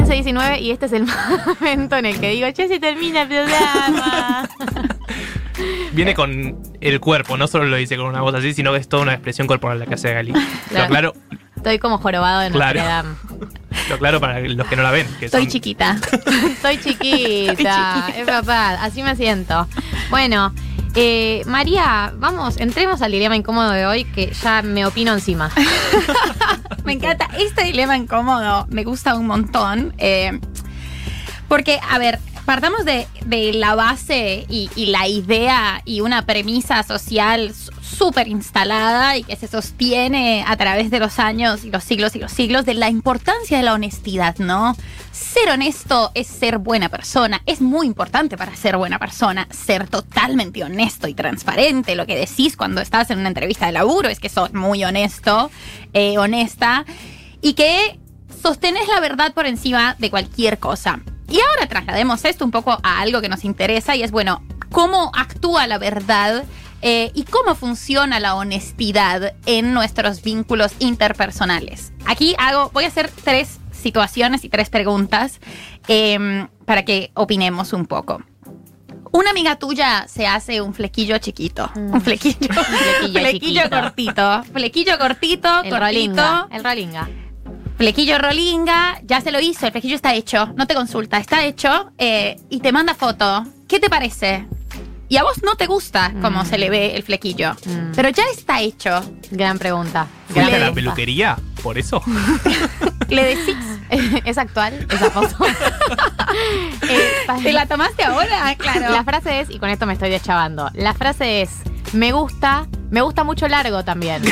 15-19 y este es el momento en el que digo, che, se termina el programa. Viene con el cuerpo, no solo lo dice con una voz así, sino que es toda una expresión corporal la que hace Gali. Lo claro, Estoy como jorobado de Claro. Dame. lo claro para los que no la ven. Que Soy son- chiquita. Estoy chiquita, es verdad, así me siento. Bueno, eh, María, vamos, entremos al dilema incómodo de hoy que ya me opino encima. Me encanta. Este dilema incómodo me gusta un montón. eh, porque, a ver, partamos de, la base y, y la idea y una premisa social súper instalada y que se sostiene a través de los años y los siglos y los siglos de la importancia de la honestidad, ¿no? Ser honesto es ser buena persona. Es muy importante para ser buena persona. Ser totalmente honesto y transparente. Lo que decís cuando estás en una entrevista de laburo es que sos muy honesto, eh, honesta. Y que sostenés la verdad por encima de cualquier cosa. Y ahora traslademos esto un poco a algo que nos interesa y es, bueno, cómo actúa la verdad eh, y cómo funciona la honestidad en nuestros vínculos interpersonales. Aquí hago, voy a hacer tres situaciones y tres preguntas eh, para que opinemos un poco. Una amiga tuya se hace un flequillo chiquito. Mm. Un flequillo. flequillo flequillo chiquito. cortito. Flequillo cortito, El cortito. rolinga, el rolinga. Flequillo rolinga, ya se lo hizo, el flequillo está hecho, no te consulta, está hecho eh, y te manda foto. ¿Qué te parece? Y a vos no te gusta cómo Mm. se le ve el flequillo, Mm. pero ya está hecho. Gran pregunta. ¿Fuiste Gran a la peluquería? ¿Por eso? Le decís, ¿Es actual esa foto? ¿te la tomaste ahora? Claro. La frase es, y con esto me estoy deschavando, la frase es, me gusta, me gusta mucho largo también.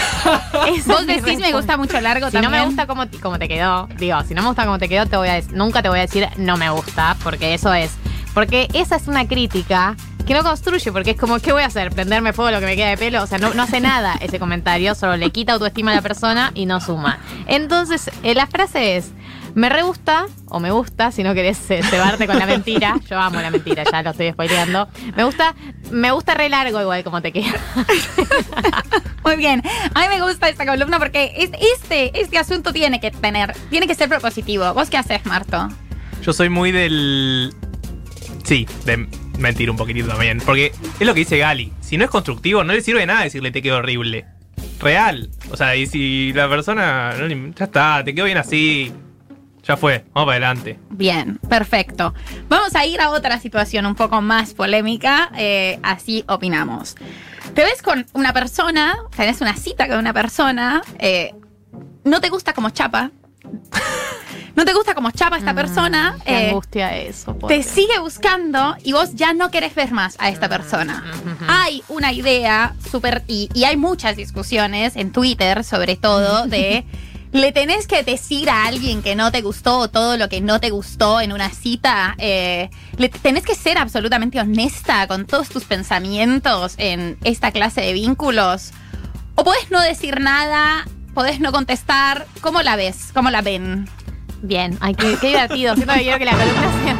Vos decís me gusta mucho largo Si también. no me gusta cómo, te- cómo te quedó, digo, si no me gusta cómo te quedó, te voy a nunca te voy a decir no me gusta, porque eso es. Porque esa es una crítica que no construye, porque es como, ¿qué voy a hacer? ¿Prenderme fuego lo que me queda de pelo? O sea, no, no hace nada ese comentario, solo le quita autoestima a la persona y no suma. Entonces, eh, la frase es, me re gusta, o me gusta, si no querés eh, cebarte con la mentira, yo amo la mentira, ya lo estoy spoileando. Me gusta, me gusta re largo igual como te queda. Muy bien. A mí me gusta esta columna porque es- este, este asunto tiene que tener, tiene que ser propositivo. ¿Vos qué haces, Marto? Yo soy muy del. Sí, de mentir un poquitito también. Porque es lo que dice Gali. Si no es constructivo, no le sirve de nada decirle te quedó horrible. Real. O sea, y si la persona. ya está, te quedó bien así. Ya fue, vamos para adelante. Bien, perfecto. Vamos a ir a otra situación un poco más polémica, eh, así opinamos. Te ves con una persona, tenés una cita con una persona, eh, no te gusta como chapa, no te gusta como chapa esta persona, Mm, Qué eh, angustia eso. te sigue buscando y vos ya no querés ver más a esta persona. Hay una idea súper, y, y hay muchas discusiones en Twitter sobre todo de... Le tenés que decir a alguien que no te gustó todo lo que no te gustó en una cita. eh, le tenés que ser absolutamente honesta con todos tus pensamientos en esta clase de vínculos. O podés no decir nada, podés no contestar. ¿Cómo la ves? ¿Cómo la ven? Bien, ay, qué, divertido. Siento que quiero que la columna sean,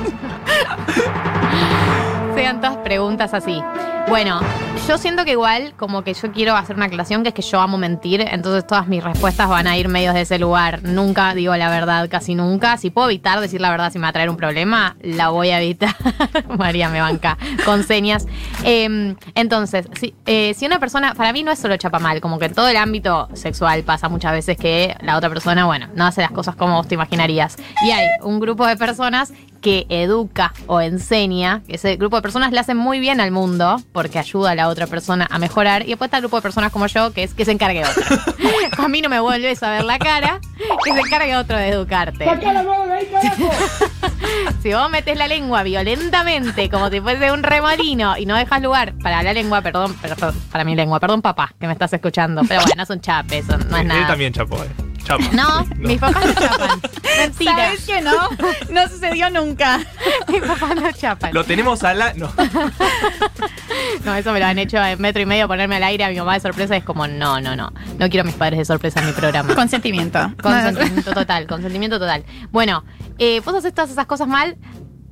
sean todas preguntas así. Bueno, yo siento que igual, como que yo quiero hacer una aclaración, que es que yo amo mentir, entonces todas mis respuestas van a ir medios de ese lugar. Nunca digo la verdad, casi nunca. Si puedo evitar decir la verdad si me va a traer un problema, la voy a evitar. María me banca con señas. Eh, entonces, si, eh, si una persona, para mí no es solo chapa mal, como que en todo el ámbito sexual pasa muchas veces que la otra persona, bueno, no hace las cosas como vos te imaginarías. Y hay un grupo de personas que educa o enseña, que ese grupo de personas le hacen muy bien al mundo porque ayuda a la otra persona a mejorar. Y después está el grupo de personas como yo que es que se encargue otro. a mí no me vuelves a ver la cara, que se encargue otro de educarte. Si vos metes la lengua violentamente, como si fuese un remolino, y no dejas lugar para la lengua, perdón, perdón, para mi lengua, perdón papá, que me estás escuchando. Pero bueno, no son chapes, son- no es Él nada. también chapó, eh. Chapa. No, mis papás no chapan. Mentira. ¿Sabes que no? No sucedió nunca. Mis papás no chapan. Lo tenemos a la. No. No, eso me lo han hecho en metro y medio ponerme al aire a mi mamá de sorpresa. Es como, no, no, no. No quiero a mis padres de sorpresa en mi programa. Consentimiento. Consentimiento total, consentimiento total. Bueno, eh, vos haces todas esas cosas mal.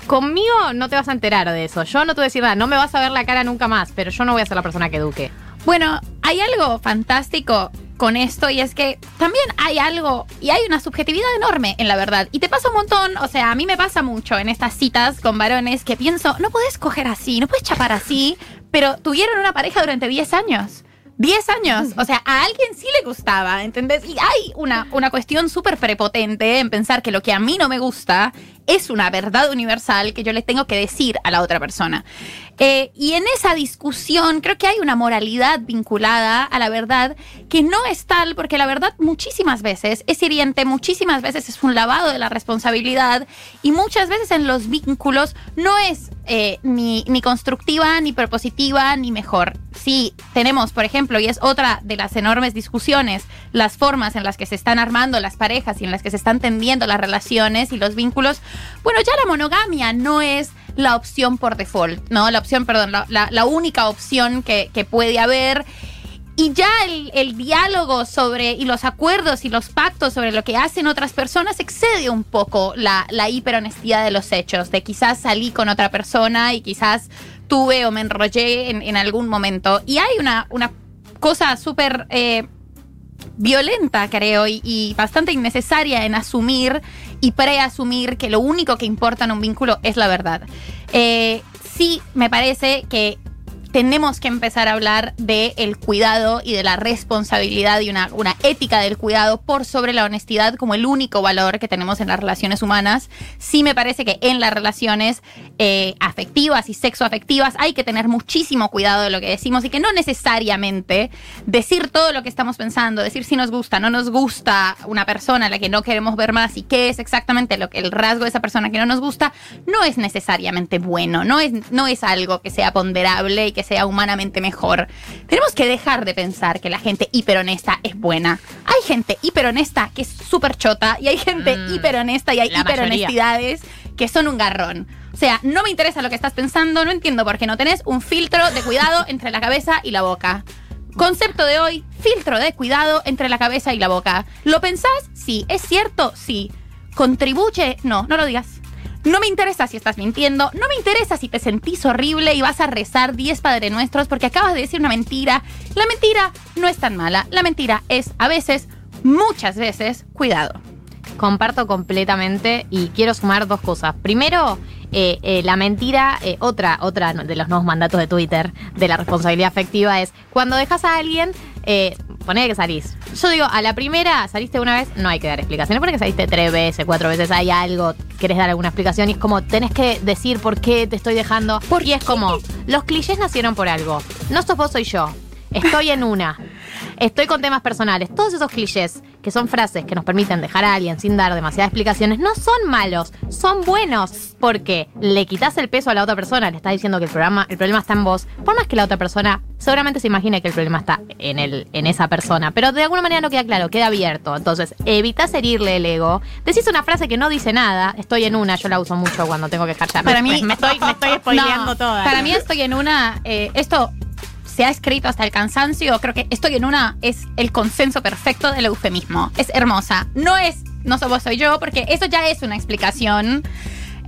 Conmigo no te vas a enterar de eso. Yo no te voy a decir nada. No me vas a ver la cara nunca más, pero yo no voy a ser la persona que eduque. Bueno, hay algo fantástico con esto y es que también hay algo y hay una subjetividad enorme en la verdad. Y te pasa un montón, o sea, a mí me pasa mucho en estas citas con varones que pienso, no puedes coger así, no puedes chapar así, pero tuvieron una pareja durante 10 años. 10 años. O sea, a alguien sí le gustaba, ¿entendés? Y hay una, una cuestión súper prepotente en pensar que lo que a mí no me gusta es una verdad universal que yo le tengo que decir a la otra persona. Eh, y en esa discusión creo que hay una moralidad vinculada a la verdad que no es tal, porque la verdad muchísimas veces es hiriente, muchísimas veces es un lavado de la responsabilidad y muchas veces en los vínculos no es eh, ni, ni constructiva, ni propositiva, ni mejor. Si tenemos, por ejemplo, y es otra de las enormes discusiones, las formas en las que se están armando las parejas y en las que se están tendiendo las relaciones y los vínculos, bueno, ya la monogamia no es la opción por default, ¿no? La opción, perdón, la, la- única opción que, que puede haber. Y ya el, el diálogo sobre y los acuerdos y los pactos sobre lo que hacen otras personas excede un poco la, la hiperhonestidad de los hechos, de quizás salí con otra persona y quizás tuve o me enrollé en, en algún momento. Y hay una, una cosa súper eh, violenta, creo, y, bastante innecesaria en asumir y preasumir que lo único que importa en un vínculo es la verdad. Eh, sí, me parece que tenemos que empezar a hablar del el cuidado y de la responsabilidad y una, una ética del cuidado por sobre la honestidad como el único valor que tenemos en las relaciones humanas. Sí me parece que en las relaciones eh, afectivas y sexoafectivas hay que tener muchísimo cuidado de lo que decimos y que no necesariamente decir todo lo que estamos pensando, decir si nos gusta, no nos gusta una persona a la que no queremos ver más y qué es exactamente lo que el rasgo de esa persona que no nos gusta, no es necesariamente bueno, no es, no es algo que sea ponderable y que sea humanamente mejor. Tenemos que dejar de pensar que la gente hiperhonesta es buena. Hay gente hiperhonesta que es súper chota y hay gente Mm, hiperhonesta y hay hiperhonestidades que son un garrón. O sea, no me interesa lo que estás pensando, no entiendo por qué no tenés un filtro de cuidado entre la cabeza y la boca. Concepto de hoy, filtro de cuidado entre la cabeza y la boca. ¿Lo pensás? Sí. ¿Es cierto? Sí. ¿Contribuye? No, no lo digas. No me interesa si estás mintiendo, no me interesa si te sentís horrible y vas a rezar 10 Padre Nuestros porque acabas de decir una mentira. La mentira no es tan mala, la mentira es a veces, muchas veces, cuidado. Comparto completamente y quiero sumar dos cosas. Primero, eh, eh, la mentira, eh, otra, otra de los nuevos mandatos de Twitter de la responsabilidad afectiva es cuando dejas a alguien, poné que salís. Yo digo, a la primera, saliste una vez, no hay que dar explicaciones, porque saliste tres veces, cuatro veces, hay algo, querés dar alguna explicación y es como, tenés que decir por qué te estoy dejando. y es como, los clichés nacieron por algo. No sos vos, soy yo. Estoy en una. Estoy con temas personales. Todos esos clichés, que son frases que nos permiten dejar a alguien sin dar demasiadas explicaciones, no son malos, son buenos. Porque le quitas el peso a la otra persona, le estás diciendo que el, programa, el problema está en vos. Por más que la otra persona seguramente se imagine que el problema está en, el, en esa persona. Pero de alguna manera no queda claro, queda abierto. Entonces, evitas herirle el ego. Decís una frase que no dice nada. Estoy en una, yo la uso mucho cuando tengo que dejar Para mí, me estoy, me estoy spoileando No, toda. Para mí estoy en una. eh, esto se ha escrito hasta el cansancio. Creo que estoy en una es el consenso perfecto del eufemismo. Es hermosa. No es no soy vos, soy yo, porque eso ya es una explicación.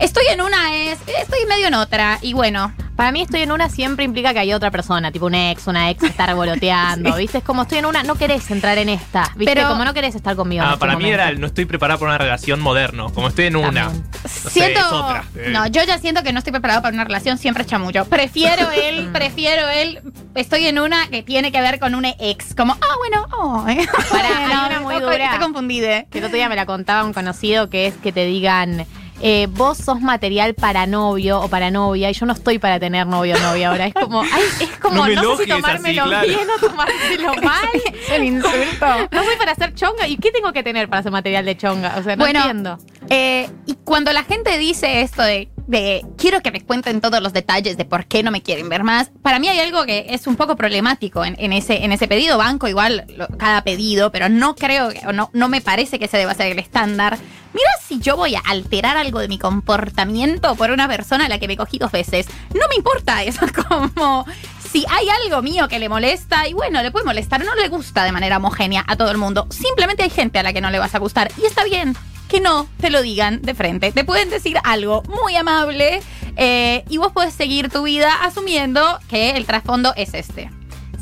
Estoy en una es. Estoy medio en otra. Y bueno. Para mí estoy en una siempre implica que hay otra persona, tipo un ex, una ex que está revoloteando, ¿viste? Es como estoy en una, no querés entrar en esta, ¿viste? Pero- como no querés estar conmigo. en Ah, este para mí momento. era el no estoy preparado para una relación moderno. Como estoy en una. Sé, siento. es otra. Eh. No, yo ya siento que no estoy preparado para una relación, siempre chamullo. Prefiero él, prefiero él. Estoy en una que tiene que ver con un ex. Como, ah, bueno, oh. Pará, hay una muy dura. Estoy confundida. Que el otro día me la contaba un conocido que es que te digan, eh, vos sos material para novio o para novia y yo no estoy para tener novio o novia ahora. Es como, ay, es como, No no, sé si tomármelo así, claro. bien o tomármelo mal. Es el insulto. No soy para hacer chonga. ¿Y qué tengo que tener para ser material de chonga? O sea, no Bueno, entiendo. Eh, y cuando la gente dice esto de, de quiero que me cuenten todos los detalles de por qué no me quieren ver más, para mí hay algo que es un poco problemático en, en ese, en ese pedido. Banco igual lo- cada pedido, pero no creo, o no, no me parece que ese deba ser el estándar. Mira si yo voy a alterar algo de mi comportamiento por una persona a la que me cogí dos veces. No me importa eso, como si hay algo mío que le molesta, y bueno, le puede molestar, no le gusta de manera homogénea a todo el mundo. Simplemente hay gente a la que no le vas a gustar, y está bien que no te lo digan de frente. Te pueden decir algo muy amable eh, y vos podés seguir tu vida asumiendo que el trasfondo es este.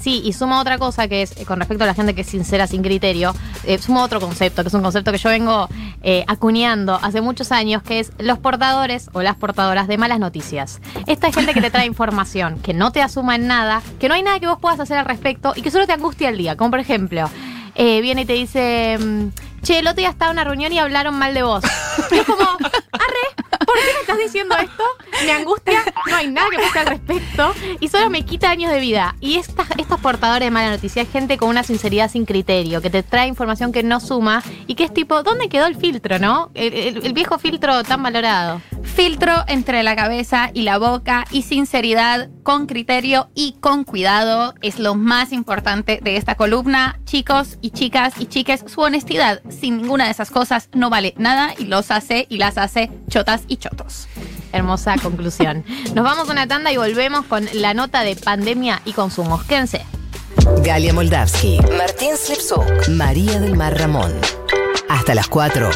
Sí, y suma otra cosa que es, eh, con respecto a la gente que es sincera sin criterio, eh, suma otro concepto, que es un concepto que yo vengo eh, acuñando hace muchos años, que es los portadores o las portadoras de malas noticias. Esta es gente que te trae información, que no te asuma en nada, que no hay nada que vos puedas hacer al respecto y que solo te angustia el día. Como por ejemplo, eh, viene y te dice, mm, che, el otro día estaba en una reunión y hablaron mal de vos. Y es como, arre, ¿por qué me estás diciendo esto? Me angustia, no hay nada que hacer al respecto y solo me quita años de vida. Y estas, estos portadores de mala noticia es gente con una sinceridad sin criterio, que te trae información que no suma y que es tipo, ¿dónde quedó el filtro, no? El viejo filtro tan valorado. Filtro entre la cabeza y la boca y sinceridad con criterio y con cuidado es lo más importante de esta columna. Chicos y chicas y chiques, su honestidad sin ninguna de esas cosas no vale nada y los hace y las hace chotas y chotos. Hermosa conclusión. Nos vamos a una tanda y volvemos con la nota de pandemia y consumos. Quédense. Galia Moldavsky, Martín Slipsuk, María del Mar Ramón. Hasta las 4